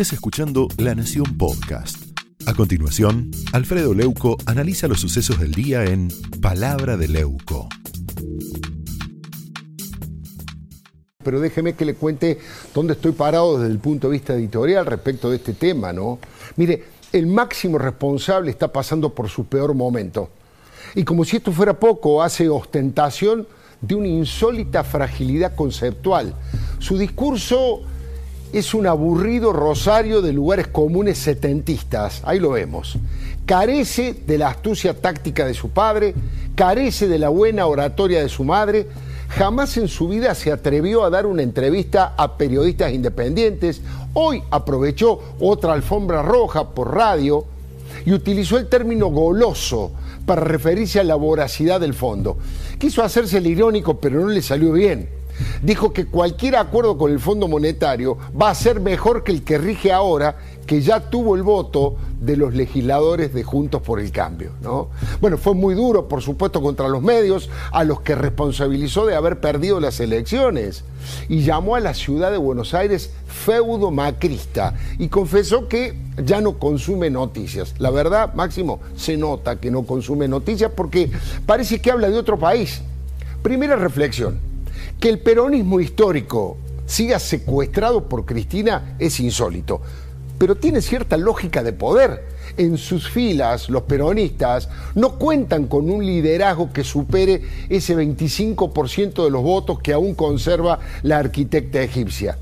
estés escuchando La Nación Podcast. A continuación, Alfredo Leuco analiza los sucesos del día en Palabra de Leuco. Pero déjeme que le cuente dónde estoy parado desde el punto de vista editorial respecto de este tema, ¿no? Mire, el máximo responsable está pasando por su peor momento. Y como si esto fuera poco, hace ostentación de una insólita fragilidad conceptual. Su discurso es un aburrido rosario de lugares comunes setentistas, ahí lo vemos. Carece de la astucia táctica de su padre, carece de la buena oratoria de su madre, jamás en su vida se atrevió a dar una entrevista a periodistas independientes, hoy aprovechó otra alfombra roja por radio y utilizó el término goloso para referirse a la voracidad del fondo. Quiso hacerse el irónico, pero no le salió bien dijo que cualquier acuerdo con el Fondo Monetario va a ser mejor que el que rige ahora, que ya tuvo el voto de los legisladores de Juntos por el Cambio. ¿no? Bueno, fue muy duro, por supuesto, contra los medios, a los que responsabilizó de haber perdido las elecciones, y llamó a la ciudad de Buenos Aires feudo macrista, y confesó que ya no consume noticias. La verdad, Máximo, se nota que no consume noticias porque parece que habla de otro país. Primera reflexión. Que el peronismo histórico siga secuestrado por Cristina es insólito, pero tiene cierta lógica de poder. En sus filas, los peronistas no cuentan con un liderazgo que supere ese 25% de los votos que aún conserva la arquitecta egipcia.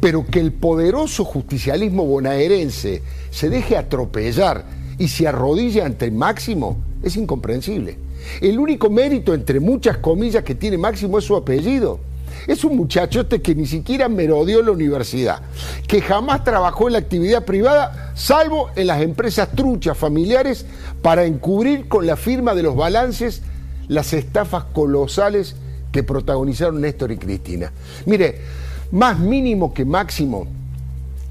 Pero que el poderoso justicialismo bonaerense se deje atropellar y se arrodille ante Máximo es incomprensible. El único mérito, entre muchas comillas, que tiene Máximo es su apellido. Es un muchachote que ni siquiera merodeó la universidad, que jamás trabajó en la actividad privada, salvo en las empresas truchas familiares, para encubrir con la firma de los balances las estafas colosales que protagonizaron Néstor y Cristina. Mire, más mínimo que máximo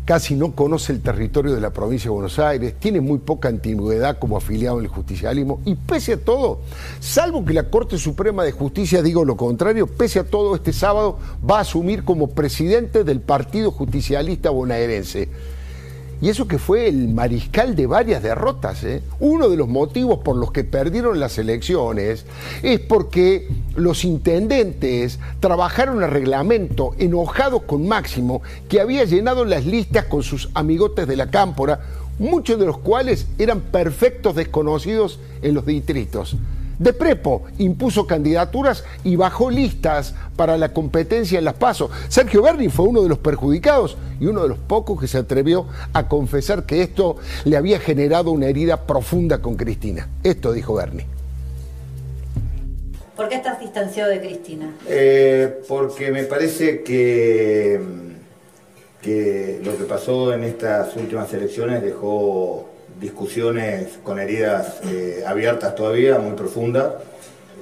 casi no conoce el territorio de la provincia de Buenos Aires, tiene muy poca antigüedad como afiliado el justicialismo y pese a todo, salvo que la Corte Suprema de Justicia diga lo contrario, pese a todo este sábado va a asumir como presidente del Partido Justicialista Bonaerense. Y eso que fue el mariscal de varias derrotas. ¿eh? Uno de los motivos por los que perdieron las elecciones es porque los intendentes trabajaron a reglamento enojados con Máximo, que había llenado las listas con sus amigotes de la cámpora, muchos de los cuales eran perfectos desconocidos en los distritos. De Prepo impuso candidaturas y bajó listas para la competencia en las PASO. Sergio Berni fue uno de los perjudicados y uno de los pocos que se atrevió a confesar que esto le había generado una herida profunda con Cristina. Esto dijo Berni. ¿Por qué estás distanciado de Cristina? Eh, porque me parece que, que lo que pasó en estas últimas elecciones dejó discusiones con heridas eh, abiertas todavía, muy profundas,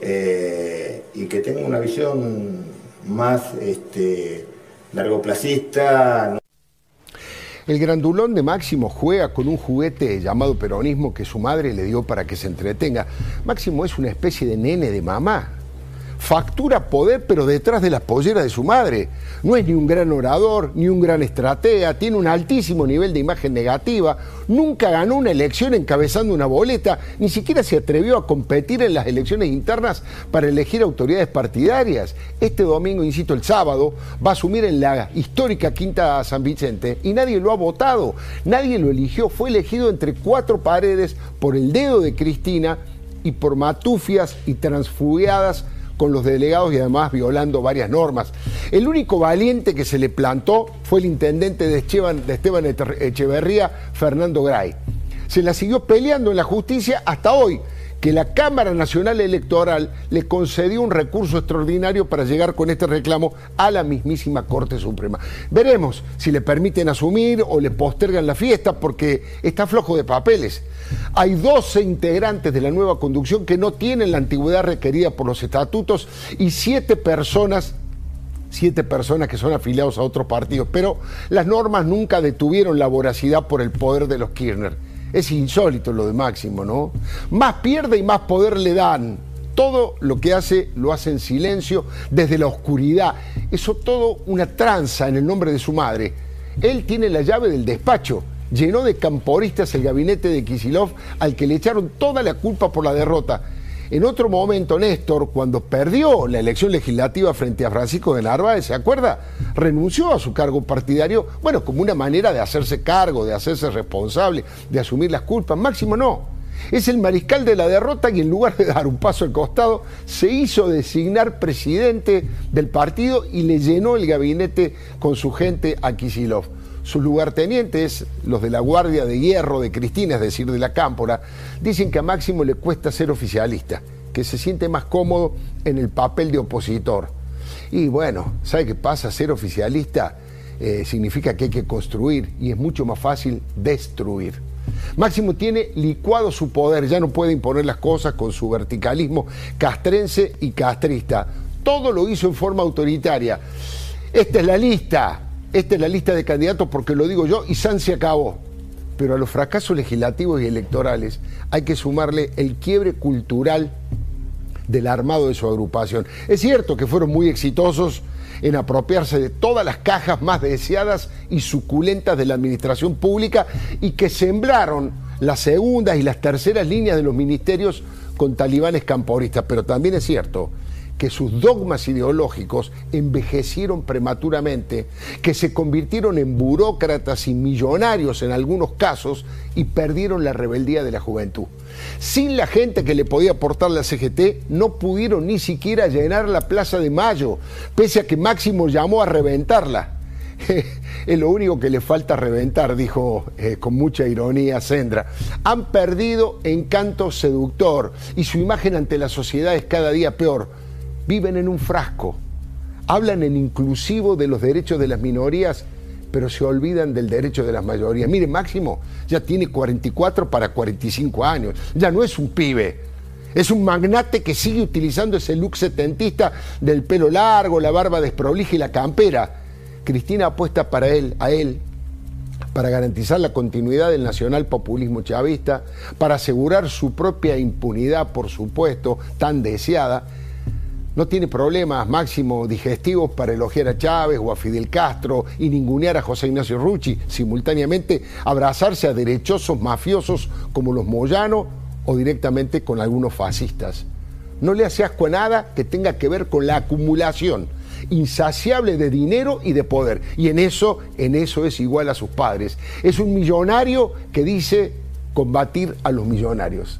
eh, y que tengo una visión más este, largoplacista. El grandulón de Máximo juega con un juguete llamado peronismo que su madre le dio para que se entretenga. Máximo es una especie de nene de mamá factura poder, pero detrás de las polleras de su madre. No es ni un gran orador, ni un gran estratega, tiene un altísimo nivel de imagen negativa, nunca ganó una elección encabezando una boleta, ni siquiera se atrevió a competir en las elecciones internas para elegir autoridades partidarias. Este domingo, insisto, el sábado, va a asumir en la histórica Quinta San Vicente y nadie lo ha votado, nadie lo eligió, fue elegido entre cuatro paredes por el dedo de Cristina y por matufias y transfugiadas con los delegados y además violando varias normas. El único valiente que se le plantó fue el intendente de Esteban, de Esteban Echeverría, Fernando Gray. Se la siguió peleando en la justicia hasta hoy, que la Cámara Nacional Electoral le concedió un recurso extraordinario para llegar con este reclamo a la mismísima Corte Suprema. Veremos si le permiten asumir o le postergan la fiesta porque está flojo de papeles. Hay 12 integrantes de la nueva conducción que no tienen la antigüedad requerida por los estatutos y 7 personas siete personas que son afiliados a otros partidos, pero las normas nunca detuvieron la voracidad por el poder de los Kirchner. Es insólito lo de Máximo, ¿no? Más pierde y más poder le dan. Todo lo que hace lo hace en silencio, desde la oscuridad. Eso todo una tranza en el nombre de su madre. Él tiene la llave del despacho. Llenó de camporistas el gabinete de Kisilov al que le echaron toda la culpa por la derrota. En otro momento, Néstor, cuando perdió la elección legislativa frente a Francisco de Narváez, ¿se acuerda? Renunció a su cargo partidario, bueno, como una manera de hacerse cargo, de hacerse responsable, de asumir las culpas. Máximo no. Es el mariscal de la derrota y en lugar de dar un paso al costado, se hizo designar presidente del partido y le llenó el gabinete con su gente a Kisilov. Sus lugartenientes, los de la Guardia de Hierro de Cristina, es decir, de la Cámpora, dicen que a Máximo le cuesta ser oficialista, que se siente más cómodo en el papel de opositor. Y bueno, ¿sabe qué pasa? Ser oficialista eh, significa que hay que construir y es mucho más fácil destruir. Máximo tiene licuado su poder, ya no puede imponer las cosas con su verticalismo castrense y castrista. Todo lo hizo en forma autoritaria. Esta es la lista, esta es la lista de candidatos porque lo digo yo y San se acabó. Pero a los fracasos legislativos y electorales hay que sumarle el quiebre cultural del armado de su agrupación. Es cierto que fueron muy exitosos en apropiarse de todas las cajas más deseadas y suculentas de la administración pública y que sembraron las segundas y las terceras líneas de los ministerios con talibanes camporistas. Pero también es cierto que sus dogmas ideológicos envejecieron prematuramente, que se convirtieron en burócratas y millonarios en algunos casos y perdieron la rebeldía de la juventud. Sin la gente que le podía aportar la CGT, no pudieron ni siquiera llenar la Plaza de Mayo, pese a que Máximo llamó a reventarla. es lo único que le falta reventar, dijo eh, con mucha ironía Sendra. Han perdido encanto seductor y su imagen ante la sociedad es cada día peor viven en un frasco, hablan en inclusivo de los derechos de las minorías, pero se olvidan del derecho de las mayorías. Mire, Máximo ya tiene 44 para 45 años, ya no es un pibe. Es un magnate que sigue utilizando ese look setentista del pelo largo, la barba desprolija y la campera. Cristina apuesta para él, a él, para garantizar la continuidad del nacional populismo chavista, para asegurar su propia impunidad, por supuesto, tan deseada, no tiene problemas máximo digestivos para elogiar a Chávez o a Fidel Castro y ningunear a José Ignacio Rucci, simultáneamente abrazarse a derechosos mafiosos como los Moyano o directamente con algunos fascistas. No le hace asco a nada que tenga que ver con la acumulación insaciable de dinero y de poder. Y en eso, en eso es igual a sus padres. Es un millonario que dice combatir a los millonarios.